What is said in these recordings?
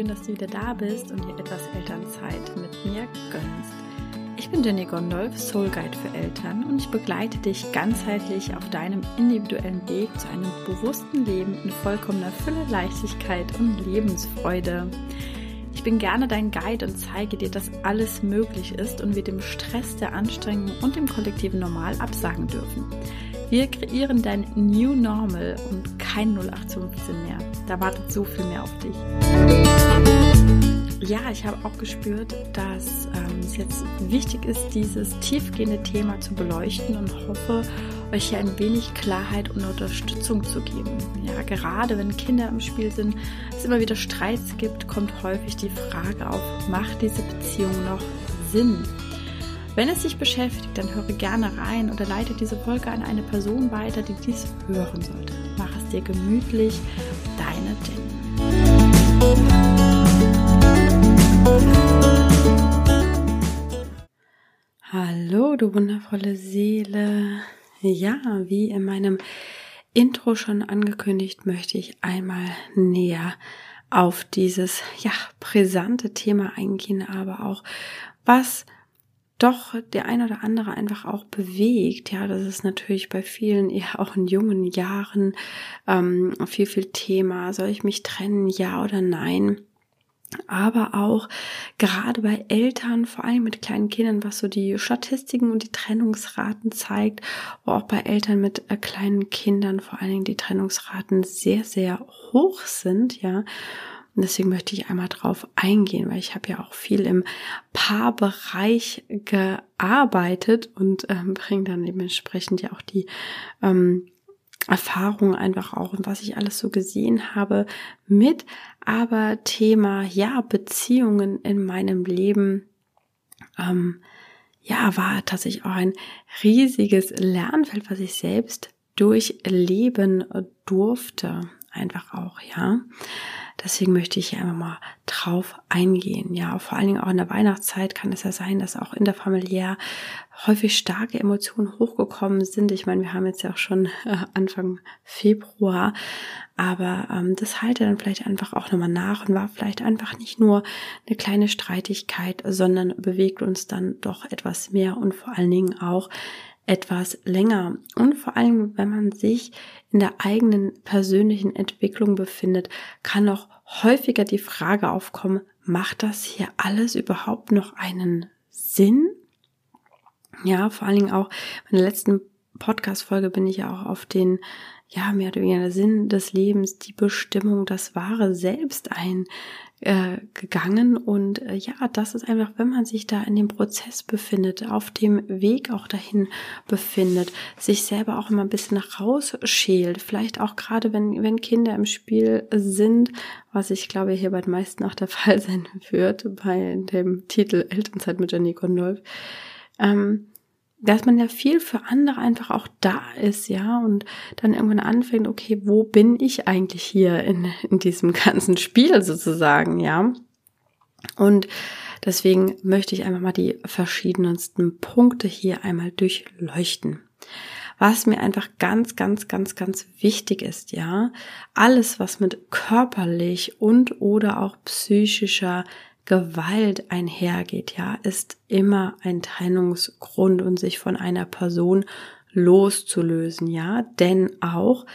schön, dass du wieder da bist und dir etwas Elternzeit mit mir gönnst. Ich bin Jenny Gondolf, Soul Guide für Eltern und ich begleite dich ganzheitlich auf deinem individuellen Weg zu einem bewussten Leben in vollkommener Fülle, Leichtigkeit und Lebensfreude. Ich bin gerne dein Guide und zeige dir, dass alles möglich ist und wir dem Stress der Anstrengung und dem kollektiven Normal absagen dürfen. Wir kreieren dein New Normal und kein 0815 mehr. Da wartet so viel mehr auf dich. Ja, ich habe auch gespürt, dass ähm, es jetzt wichtig ist, dieses tiefgehende Thema zu beleuchten und hoffe, euch hier ein wenig Klarheit und Unterstützung zu geben. Ja, gerade wenn Kinder im Spiel sind, es immer wieder Streits gibt, kommt häufig die Frage auf, macht diese Beziehung noch Sinn? Wenn es dich beschäftigt, dann höre gerne rein oder leite diese Folge an eine Person weiter, die dies hören sollte. Mach es dir gemütlich, deine Jenny. Hallo, du wundervolle Seele. Ja, wie in meinem Intro schon angekündigt, möchte ich einmal näher auf dieses ja brisante Thema eingehen, aber auch was doch der ein oder andere einfach auch bewegt. Ja, das ist natürlich bei vielen eher auch in jungen Jahren ähm, viel, viel Thema. Soll ich mich trennen, ja oder nein? aber auch gerade bei Eltern, vor allem mit kleinen Kindern, was so die Statistiken und die Trennungsraten zeigt, wo auch bei Eltern mit äh, kleinen Kindern vor allen Dingen die Trennungsraten sehr, sehr hoch sind, ja. Und deswegen möchte ich einmal drauf eingehen, weil ich habe ja auch viel im Paarbereich gearbeitet und ähm, bringe dann dementsprechend ja auch die ähm, Erfahrung einfach auch und was ich alles so gesehen habe mit. Aber Thema, ja, Beziehungen in meinem Leben, ähm, ja, war tatsächlich auch ein riesiges Lernfeld, was ich selbst durchleben durfte. Einfach auch, ja. Deswegen möchte ich hier einfach mal drauf eingehen. Ja, vor allen Dingen auch in der Weihnachtszeit kann es ja sein, dass auch in der familiär häufig starke Emotionen hochgekommen sind. Ich meine, wir haben jetzt ja auch schon äh, Anfang Februar, aber ähm, das halte dann vielleicht einfach auch nochmal nach und war vielleicht einfach nicht nur eine kleine Streitigkeit, sondern bewegt uns dann doch etwas mehr und vor allen Dingen auch etwas länger. Und vor allem, wenn man sich in der eigenen persönlichen Entwicklung befindet, kann auch häufiger die Frage aufkommen, macht das hier alles überhaupt noch einen Sinn? Ja, vor allen Dingen auch in der letzten Podcast-Folge bin ich ja auch auf den, ja, mehr oder weniger Sinn des Lebens, die Bestimmung, das wahre Selbst ein äh, gegangen. Und äh, ja, das ist einfach, wenn man sich da in dem Prozess befindet, auf dem Weg auch dahin befindet, sich selber auch immer ein bisschen rausschält, vielleicht auch gerade wenn, wenn Kinder im Spiel sind, was ich glaube hier bei den meisten auch der Fall sein wird, bei dem Titel Elternzeit mit Jenny Gondolf, ähm, dass man ja viel für andere einfach auch da ist, ja, und dann irgendwann anfängt, okay, wo bin ich eigentlich hier in, in diesem ganzen Spiel sozusagen, ja. Und deswegen möchte ich einfach mal die verschiedensten Punkte hier einmal durchleuchten. Was mir einfach ganz, ganz, ganz, ganz wichtig ist, ja, alles, was mit körperlich und oder auch psychischer Gewalt einhergeht, ja, ist immer ein Trennungsgrund und sich von einer Person loszulösen, ja, denn auch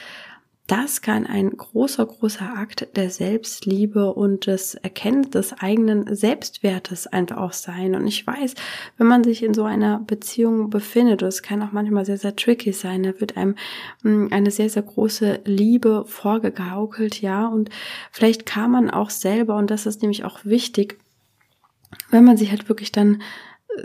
das kann ein großer, großer Akt der Selbstliebe und des Erkennens des eigenen Selbstwertes einfach auch sein. Und ich weiß, wenn man sich in so einer Beziehung befindet, und es kann auch manchmal sehr, sehr tricky sein, da wird einem hm, eine sehr, sehr große Liebe vorgegaukelt, ja, und vielleicht kann man auch selber, und das ist nämlich auch wichtig, wenn man sich halt wirklich dann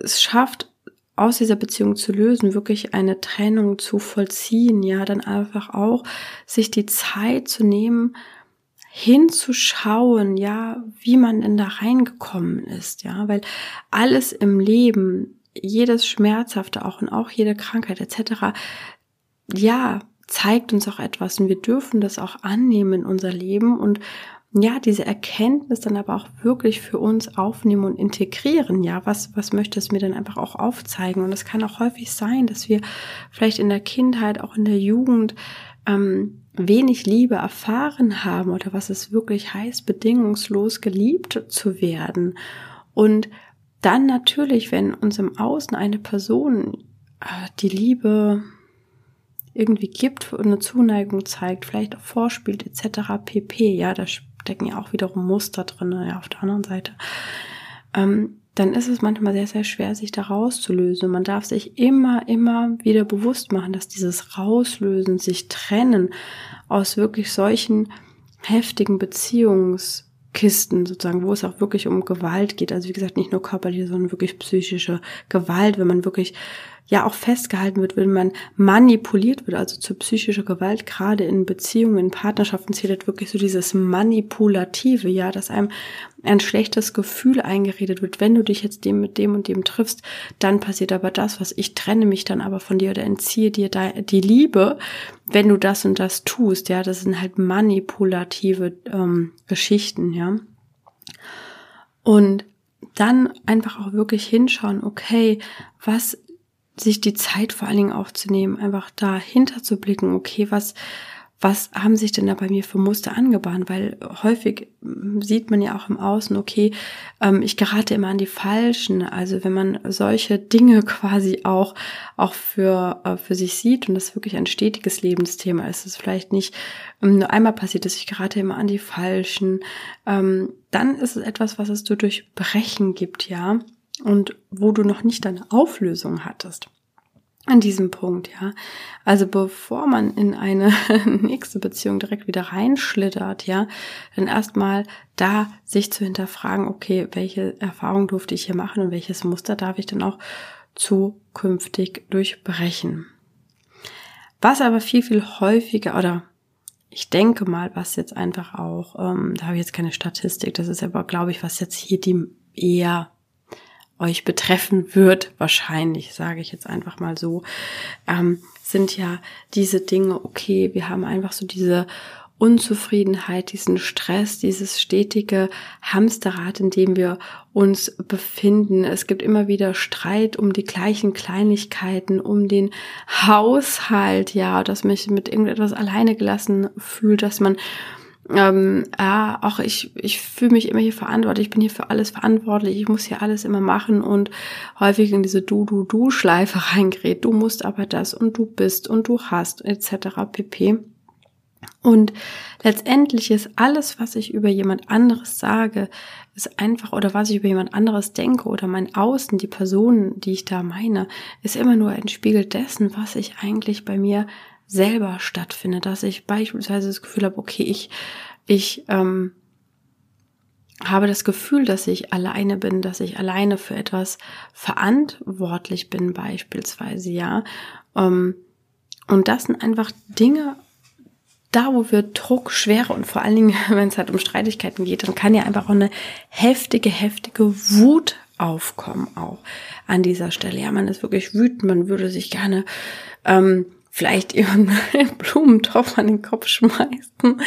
es schafft, aus dieser Beziehung zu lösen, wirklich eine Trennung zu vollziehen, ja, dann einfach auch sich die Zeit zu nehmen, hinzuschauen, ja, wie man denn da reingekommen ist, ja, weil alles im Leben, jedes Schmerzhafte auch und auch jede Krankheit etc., ja, zeigt uns auch etwas und wir dürfen das auch annehmen in unser Leben und ja, diese Erkenntnis dann aber auch wirklich für uns aufnehmen und integrieren. Ja, was, was möchte es mir dann einfach auch aufzeigen? Und es kann auch häufig sein, dass wir vielleicht in der Kindheit, auch in der Jugend, ähm, wenig Liebe erfahren haben oder was es wirklich heißt, bedingungslos geliebt zu werden. Und dann natürlich, wenn uns im Außen eine Person äh, die Liebe irgendwie gibt und eine Zuneigung zeigt, vielleicht auch vorspielt etc. pp. Ja, da stecken ja auch wiederum Muster drin, ja, auf der anderen Seite. Ähm, dann ist es manchmal sehr, sehr schwer, sich da rauszulösen. Man darf sich immer, immer wieder bewusst machen, dass dieses Rauslösen, sich trennen aus wirklich solchen heftigen Beziehungskisten sozusagen, wo es auch wirklich um Gewalt geht. Also wie gesagt, nicht nur körperliche, sondern wirklich psychische Gewalt, wenn man wirklich ja auch festgehalten wird, wenn man manipuliert wird, also zu psychischer Gewalt, gerade in Beziehungen, in Partnerschaften zählt halt wirklich so dieses Manipulative, ja, dass einem ein schlechtes Gefühl eingeredet wird, wenn du dich jetzt dem mit dem und dem triffst, dann passiert aber das, was ich trenne mich dann aber von dir oder entziehe dir die Liebe, wenn du das und das tust, ja, das sind halt manipulative ähm, Geschichten, ja. Und dann einfach auch wirklich hinschauen, okay, was sich die Zeit vor allen Dingen auch zu nehmen, einfach dahinter zu blicken, okay, was, was haben sich denn da bei mir für Muster angebahnt? Weil häufig sieht man ja auch im Außen, okay, ähm, ich gerate immer an die Falschen. Also wenn man solche Dinge quasi auch, auch für, äh, für sich sieht und das wirklich ein stetiges Lebensthema ist, es vielleicht nicht ähm, nur einmal passiert ist, ich gerate immer an die Falschen, ähm, dann ist es etwas, was es du durch Brechen gibt, ja und wo du noch nicht deine Auflösung hattest. An diesem Punkt, ja. Also bevor man in eine nächste Beziehung direkt wieder reinschlittert, ja, dann erstmal da sich zu hinterfragen, okay, welche Erfahrung durfte ich hier machen und welches Muster darf ich dann auch zukünftig durchbrechen. Was aber viel, viel häufiger oder ich denke mal, was jetzt einfach auch, ähm, da habe ich jetzt keine Statistik, das ist aber, glaube ich, was jetzt hier die eher euch betreffen wird, wahrscheinlich, sage ich jetzt einfach mal so, ähm, sind ja diese Dinge, okay, wir haben einfach so diese Unzufriedenheit, diesen Stress, dieses stetige Hamsterrad, in dem wir uns befinden. Es gibt immer wieder Streit um die gleichen Kleinigkeiten, um den Haushalt, ja, dass man sich mit irgendetwas alleine gelassen fühlt, dass man ähm, ja, auch ich, ich fühle mich immer hier verantwortlich, ich bin hier für alles verantwortlich, ich muss hier alles immer machen und häufig in diese Du-Du-Du-Schleife reingerät. Du musst aber das und du bist und du hast etc. pp. Und letztendlich ist alles, was ich über jemand anderes sage, ist einfach, oder was ich über jemand anderes denke oder mein Außen, die Person, die ich da meine, ist immer nur ein Spiegel dessen, was ich eigentlich bei mir selber stattfindet, dass ich beispielsweise das Gefühl habe, okay, ich, ich ähm, habe das Gefühl, dass ich alleine bin, dass ich alleine für etwas verantwortlich bin, beispielsweise, ja. Ähm, und das sind einfach Dinge, da wo wir Druck, Schwere und vor allen Dingen, wenn es halt um Streitigkeiten geht, dann kann ja einfach auch eine heftige, heftige Wut aufkommen auch an dieser Stelle. Ja, man ist wirklich wütend, man würde sich gerne ähm, vielleicht ihren Blumentopf an den Kopf schmeißen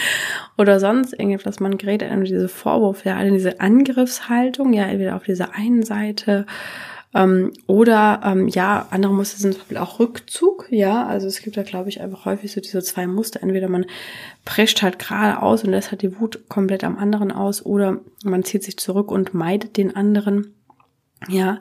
oder sonst irgendetwas. Man gerät an diese Vorwurf, ja, in diese Angriffshaltung, ja, entweder auf dieser einen Seite ähm, oder ähm, ja, andere Muster sind zum Beispiel auch Rückzug, ja, also es gibt da, glaube ich, einfach häufig so diese zwei Muster. Entweder man prescht halt gerade aus und lässt halt die Wut komplett am anderen aus oder man zieht sich zurück und meidet den anderen. Ja,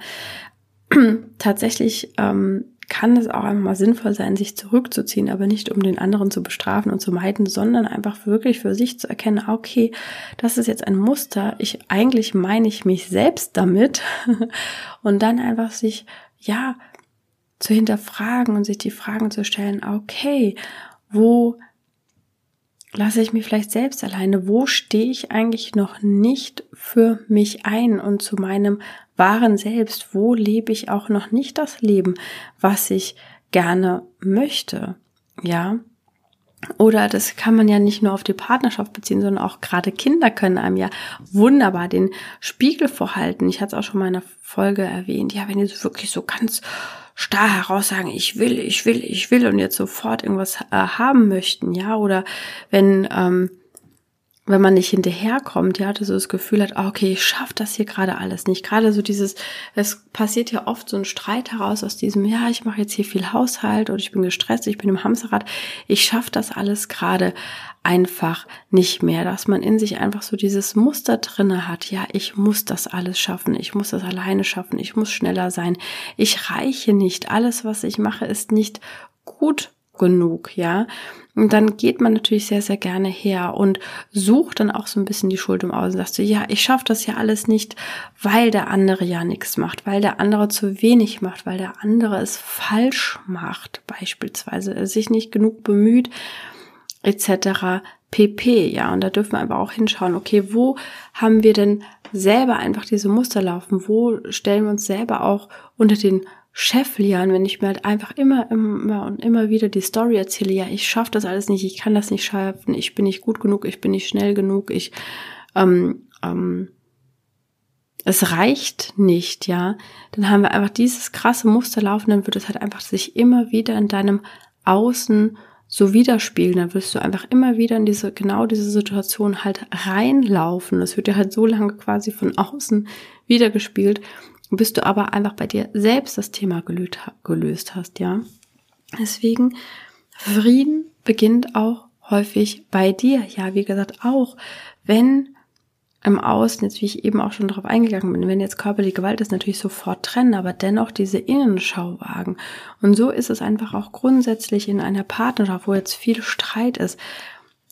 tatsächlich ähm, kann es auch einfach mal sinnvoll sein, sich zurückzuziehen, aber nicht um den anderen zu bestrafen und zu meiden, sondern einfach wirklich für sich zu erkennen, ah, okay, das ist jetzt ein Muster, ich eigentlich meine ich mich selbst damit und dann einfach sich, ja, zu hinterfragen und sich die Fragen zu stellen, ah, okay, wo lasse ich mich vielleicht selbst alleine? Wo stehe ich eigentlich noch nicht für mich ein und zu meinem wahren Selbst, wo lebe ich auch noch nicht das Leben, was ich gerne möchte, ja. Oder das kann man ja nicht nur auf die Partnerschaft beziehen, sondern auch gerade Kinder können einem ja wunderbar den Spiegel vorhalten. Ich hatte es auch schon mal in einer Folge erwähnt. Ja, wenn die so wirklich so ganz starr heraus sagen, ich will, ich will, ich will und jetzt sofort irgendwas äh, haben möchten, ja, oder wenn ähm, wenn man nicht hinterherkommt, ja, so das Gefühl hat, ah, okay, ich schaffe das hier gerade alles nicht. Gerade so dieses, es passiert ja oft so ein Streit heraus aus diesem, ja, ich mache jetzt hier viel Haushalt oder ich bin gestresst, ich bin im Hamsterrad, ich schaffe das alles gerade einfach nicht mehr, dass man in sich einfach so dieses Muster drinne hat, ja, ich muss das alles schaffen, ich muss das alleine schaffen, ich muss schneller sein, ich reiche nicht, alles, was ich mache, ist nicht gut genug, ja. Und dann geht man natürlich sehr, sehr gerne her und sucht dann auch so ein bisschen die Schuld im Außen. Sagst du, ja, ich schaffe das ja alles nicht, weil der andere ja nichts macht, weil der andere zu wenig macht, weil der andere es falsch macht, beispielsweise, sich nicht genug bemüht, etc. pp. Ja, und da dürfen wir aber auch hinschauen, okay, wo haben wir denn selber einfach diese Muster laufen? Wo stellen wir uns selber auch unter den Chef Lian, wenn ich mir halt einfach immer, immer und immer wieder die Story erzähle, ja, ich schaffe das alles nicht, ich kann das nicht schaffen, ich bin nicht gut genug, ich bin nicht schnell genug, ich, ähm, ähm, es reicht nicht, ja, dann haben wir einfach dieses krasse Muster laufen, dann wird es halt einfach sich immer wieder in deinem Außen so widerspiegeln, dann wirst du einfach immer wieder in diese, genau diese Situation halt reinlaufen. Das wird dir halt so lange quasi von außen wiedergespielt, bis du aber einfach bei dir selbst das Thema gelöst hast, ja. Deswegen, Frieden beginnt auch häufig bei dir. Ja, wie gesagt, auch wenn im Außen, jetzt wie ich eben auch schon darauf eingegangen bin, wenn jetzt körperliche Gewalt ist, natürlich sofort trennen, aber dennoch diese Innenschau wagen. Und so ist es einfach auch grundsätzlich in einer Partnerschaft, wo jetzt viel Streit ist.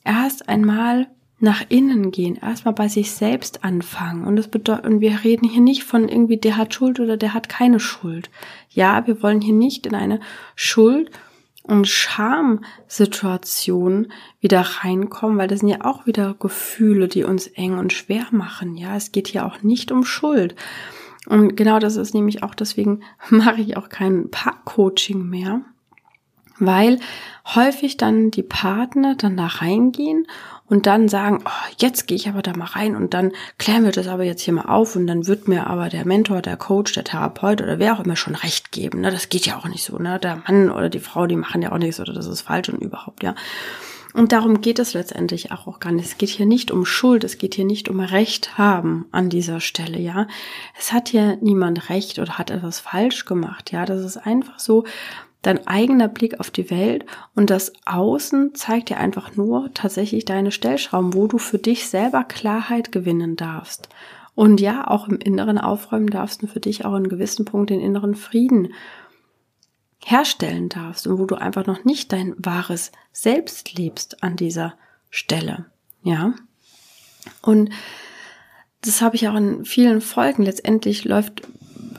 Erst einmal nach innen gehen, erstmal bei sich selbst anfangen. Und das bedeutet, und wir reden hier nicht von irgendwie, der hat Schuld oder der hat keine Schuld. Ja, wir wollen hier nicht in eine Schuld- und Schamsituation wieder reinkommen, weil das sind ja auch wieder Gefühle, die uns eng und schwer machen. Ja, es geht hier auch nicht um Schuld. Und genau das ist nämlich auch, deswegen mache ich auch kein Paarcoaching mehr, weil häufig dann die Partner dann da reingehen und dann sagen, oh, jetzt gehe ich aber da mal rein und dann klären wir das aber jetzt hier mal auf und dann wird mir aber der Mentor, der Coach, der Therapeut oder wer auch immer schon recht geben. Ne? Das geht ja auch nicht so. Ne? Der Mann oder die Frau, die machen ja auch nichts oder das ist falsch und überhaupt, ja. Und darum geht es letztendlich auch, auch gar nicht. Es geht hier nicht um Schuld, es geht hier nicht um Recht haben an dieser Stelle, ja. Es hat hier niemand Recht oder hat etwas falsch gemacht, ja. Das ist einfach so, dein eigener Blick auf die Welt und das Außen zeigt dir einfach nur tatsächlich deine Stellschrauben, wo du für dich selber Klarheit gewinnen darfst. Und ja, auch im Inneren aufräumen darfst du für dich auch in gewissen Punkt den inneren Frieden herstellen darfst und wo du einfach noch nicht dein wahres Selbst lebst an dieser Stelle. Ja. Und das habe ich auch in vielen Folgen. Letztendlich läuft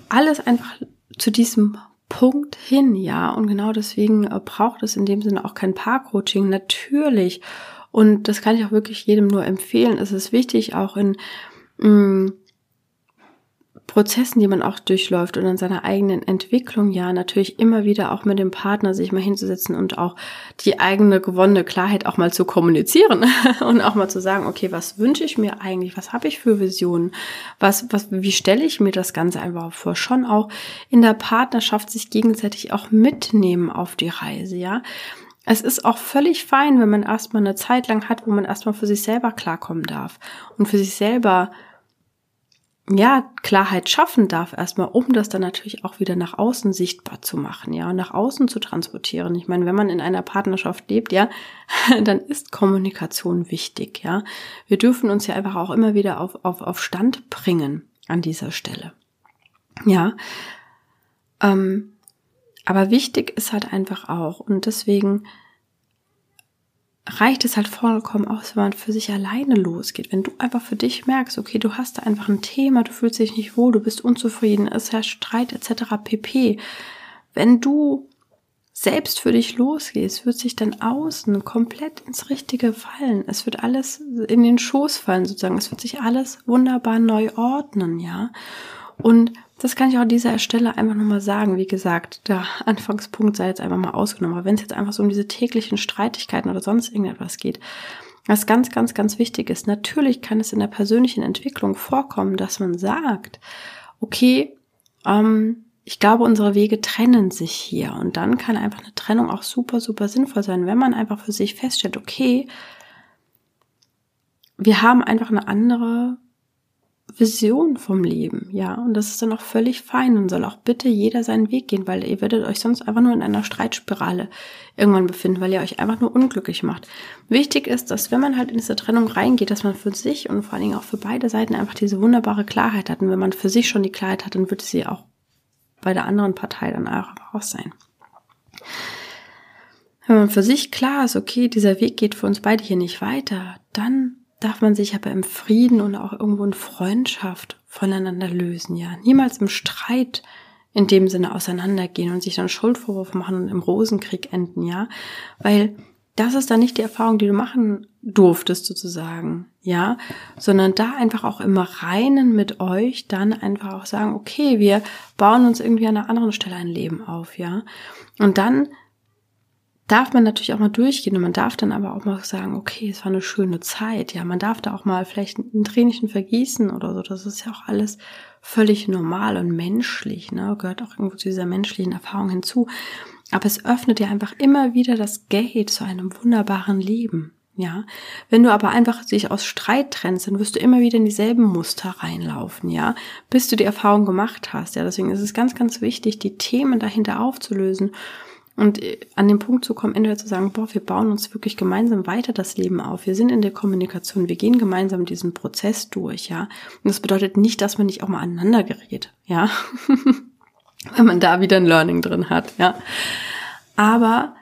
alles einfach zu diesem Punkt hin, ja. Und genau deswegen äh, braucht es in dem Sinne auch kein Paar-Coaching, natürlich. Und das kann ich auch wirklich jedem nur empfehlen. Es ist wichtig, auch in mh, mm, Prozessen, die man auch durchläuft und in seiner eigenen Entwicklung ja natürlich immer wieder auch mit dem Partner sich mal hinzusetzen und auch die eigene gewonnene Klarheit auch mal zu kommunizieren und auch mal zu sagen, okay, was wünsche ich mir eigentlich? Was habe ich für Visionen? Was, was, wie stelle ich mir das Ganze einfach vor? Schon auch in der Partnerschaft sich gegenseitig auch mitnehmen auf die Reise, ja. Es ist auch völlig fein, wenn man erstmal eine Zeit lang hat, wo man erstmal für sich selber klarkommen darf und für sich selber ja, Klarheit schaffen darf erstmal, um das dann natürlich auch wieder nach außen sichtbar zu machen, ja, und nach außen zu transportieren. Ich meine, wenn man in einer Partnerschaft lebt, ja, dann ist Kommunikation wichtig, ja. Wir dürfen uns ja einfach auch immer wieder auf, auf, auf Stand bringen an dieser Stelle. Ja. Ähm, aber wichtig ist halt einfach auch, und deswegen reicht es halt vollkommen aus, wenn man für sich alleine losgeht. Wenn du einfach für dich merkst, okay, du hast da einfach ein Thema, du fühlst dich nicht wohl, du bist unzufrieden, es herrscht Streit etc. pp. Wenn du selbst für dich losgehst, wird sich dann außen komplett ins Richtige fallen. Es wird alles in den Schoß fallen sozusagen. Es wird sich alles wunderbar neu ordnen, ja. Und das kann ich auch an dieser Stelle einfach nochmal sagen. Wie gesagt, der Anfangspunkt sei jetzt einfach mal ausgenommen. Aber wenn es jetzt einfach so um diese täglichen Streitigkeiten oder sonst irgendetwas geht, was ganz, ganz, ganz wichtig ist, natürlich kann es in der persönlichen Entwicklung vorkommen, dass man sagt, okay, ähm, ich glaube, unsere Wege trennen sich hier. Und dann kann einfach eine Trennung auch super, super sinnvoll sein, wenn man einfach für sich feststellt, okay, wir haben einfach eine andere Vision vom Leben, ja, und das ist dann auch völlig fein und soll auch bitte jeder seinen Weg gehen, weil ihr werdet euch sonst einfach nur in einer Streitspirale irgendwann befinden, weil ihr euch einfach nur unglücklich macht. Wichtig ist, dass wenn man halt in diese Trennung reingeht, dass man für sich und vor allen Dingen auch für beide Seiten einfach diese wunderbare Klarheit hat. Und wenn man für sich schon die Klarheit hat, dann wird sie auch bei der anderen Partei dann auch sein. Wenn man für sich klar ist, okay, dieser Weg geht für uns beide hier nicht weiter, dann darf man sich aber im Frieden und auch irgendwo in Freundschaft voneinander lösen, ja. Niemals im Streit in dem Sinne auseinandergehen und sich dann Schuldvorwürfe machen und im Rosenkrieg enden, ja. Weil das ist dann nicht die Erfahrung, die du machen durftest sozusagen, ja, sondern da einfach auch im Reinen mit euch dann einfach auch sagen, okay, wir bauen uns irgendwie an einer anderen Stelle ein Leben auf, ja. Und dann darf man natürlich auch mal durchgehen und man darf dann aber auch mal sagen, okay, es war eine schöne Zeit. Ja, man darf da auch mal vielleicht ein Tränchen vergießen oder so. Das ist ja auch alles völlig normal und menschlich, ne? Gehört auch irgendwo zu dieser menschlichen Erfahrung hinzu. Aber es öffnet ja einfach immer wieder das Gate zu einem wunderbaren Leben. Ja, wenn du aber einfach dich aus Streit trennst, dann wirst du immer wieder in dieselben Muster reinlaufen, ja, bis du die Erfahrung gemacht hast. Ja, deswegen ist es ganz, ganz wichtig, die Themen dahinter aufzulösen und äh, an den Punkt zu kommen, entweder zu sagen, boah, wir bauen uns wirklich gemeinsam weiter das Leben auf. Wir sind in der Kommunikation, wir gehen gemeinsam diesen Prozess durch, ja. Und das bedeutet nicht, dass man nicht auch mal aneinander gerät, ja. Wenn man da wieder ein Learning drin hat, ja. Aber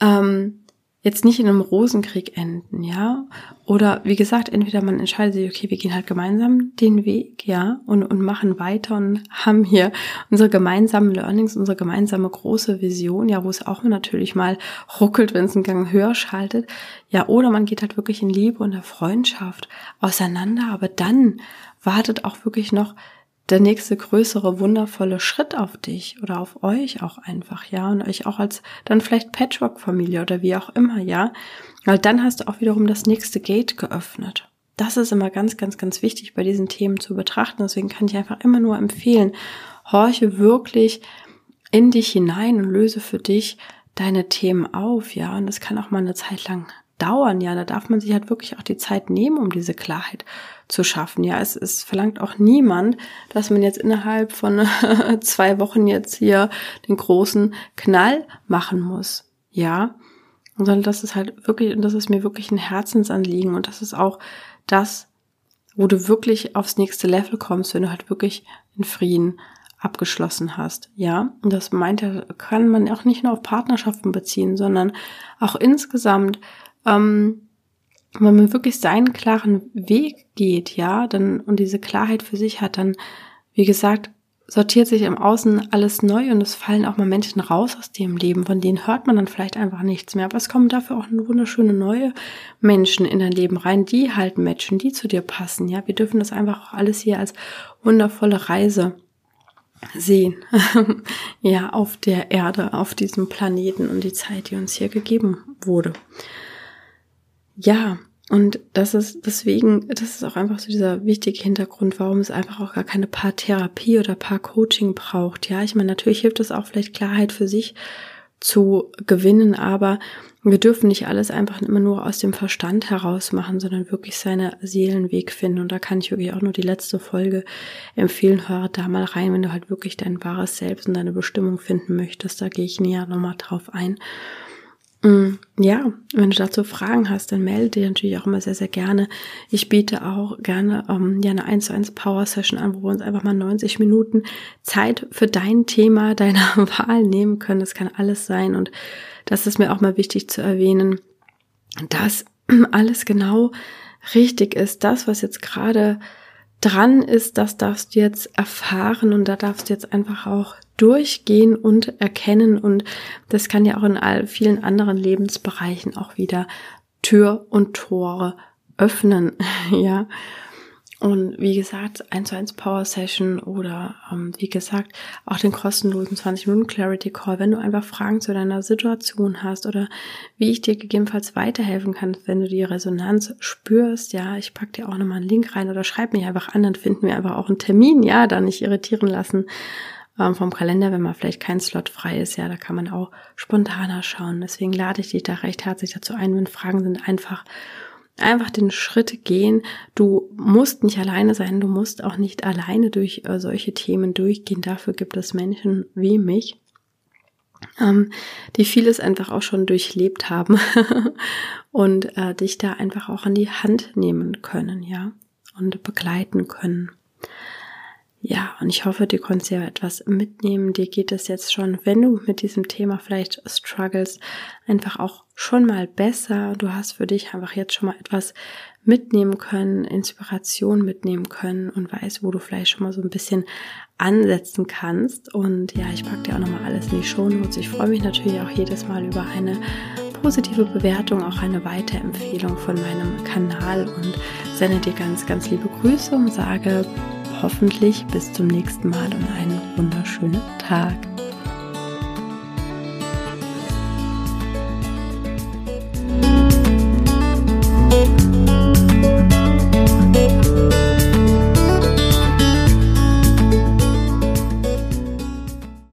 ähm, jetzt nicht in einem Rosenkrieg enden, ja. Oder wie gesagt, entweder man entscheidet sich, okay, wir gehen halt gemeinsam den Weg, ja, und, und machen weiter und haben hier unsere gemeinsamen Learnings, unsere gemeinsame große Vision, ja, wo es auch natürlich mal ruckelt, wenn es einen Gang höher schaltet. Ja, oder man geht halt wirklich in Liebe und der Freundschaft auseinander, aber dann wartet auch wirklich noch der nächste größere, wundervolle Schritt auf dich oder auf euch auch einfach, ja, und euch auch als dann vielleicht Patchwork-Familie oder wie auch immer, ja, weil dann hast du auch wiederum das nächste Gate geöffnet. Das ist immer ganz, ganz, ganz wichtig bei diesen Themen zu betrachten. Deswegen kann ich einfach immer nur empfehlen, horche wirklich in dich hinein und löse für dich deine Themen auf, ja, und das kann auch mal eine Zeit lang dauern, ja, da darf man sich halt wirklich auch die Zeit nehmen, um diese Klarheit zu schaffen. Ja, es, es verlangt auch niemand, dass man jetzt innerhalb von zwei Wochen jetzt hier den großen Knall machen muss. Ja, sondern das ist halt wirklich, und das ist mir wirklich ein Herzensanliegen und das ist auch das, wo du wirklich aufs nächste Level kommst, wenn du halt wirklich in Frieden abgeschlossen hast. Ja, und das meint er, kann man auch nicht nur auf Partnerschaften beziehen, sondern auch insgesamt ähm, wenn man wirklich seinen klaren Weg geht, ja, dann und diese Klarheit für sich hat, dann, wie gesagt, sortiert sich im Außen alles neu und es fallen auch mal Menschen raus aus dem Leben, von denen hört man dann vielleicht einfach nichts mehr. Aber es kommen dafür auch wunderschöne neue Menschen in dein Leben rein, die halt matchen, die zu dir passen. Ja, wir dürfen das einfach auch alles hier als wundervolle Reise sehen. ja, auf der Erde, auf diesem Planeten und die Zeit, die uns hier gegeben wurde. Ja, und das ist deswegen, das ist auch einfach so dieser wichtige Hintergrund, warum es einfach auch gar keine Paartherapie oder Paarcoaching braucht. Ja, ich meine, natürlich hilft es auch vielleicht Klarheit für sich zu gewinnen, aber wir dürfen nicht alles einfach immer nur aus dem Verstand heraus machen, sondern wirklich seinen Seelenweg finden. Und da kann ich wirklich auch nur die letzte Folge empfehlen. Hör da mal rein, wenn du halt wirklich dein wahres Selbst und deine Bestimmung finden möchtest. Da gehe ich näher nochmal drauf ein. Mm, ja, wenn du dazu Fragen hast, dann melde dich natürlich auch immer sehr, sehr gerne. Ich biete auch gerne ähm, ja eine 1 zu 1 Power Session an, wo wir uns einfach mal 90 Minuten Zeit für dein Thema deiner Wahl nehmen können. Das kann alles sein und das ist mir auch mal wichtig zu erwähnen, dass alles genau richtig ist. Das, was jetzt gerade dran ist, das darfst du jetzt erfahren und da darfst du jetzt einfach auch durchgehen und erkennen. Und das kann ja auch in all vielen anderen Lebensbereichen auch wieder Tür und Tore öffnen, ja. Und wie gesagt, 1 zu 1 Power Session oder ähm, wie gesagt, auch den kostenlosen 20 Minuten Clarity Call, wenn du einfach Fragen zu deiner Situation hast oder wie ich dir gegebenenfalls weiterhelfen kann, wenn du die Resonanz spürst, ja, ich pack dir auch nochmal einen Link rein oder schreib mich einfach an, dann finden wir einfach auch einen Termin, ja, da nicht irritieren lassen ähm, vom Kalender, wenn mal vielleicht kein Slot frei ist, ja, da kann man auch spontaner schauen. Deswegen lade ich dich da recht herzlich dazu ein, wenn Fragen sind, einfach einfach den Schritt gehen. Du musst nicht alleine sein, du musst auch nicht alleine durch äh, solche Themen durchgehen. Dafür gibt es Menschen wie mich, ähm, die vieles einfach auch schon durchlebt haben und äh, dich da einfach auch an die Hand nehmen können, ja, und begleiten können. Ja, und ich hoffe, du konntest ja etwas mitnehmen. Dir geht es jetzt schon, wenn du mit diesem Thema vielleicht struggles, einfach auch schon mal besser. Du hast für dich einfach jetzt schon mal etwas mitnehmen können, Inspiration mitnehmen können und weißt, wo du vielleicht schon mal so ein bisschen ansetzen kannst. Und ja, ich packe dir auch nochmal alles in die Show Notes. Ich freue mich natürlich auch jedes Mal über eine positive Bewertung, auch eine Weiterempfehlung von meinem Kanal und sende dir ganz, ganz liebe Grüße und sage hoffentlich bis zum nächsten Mal und einen wunderschönen Tag.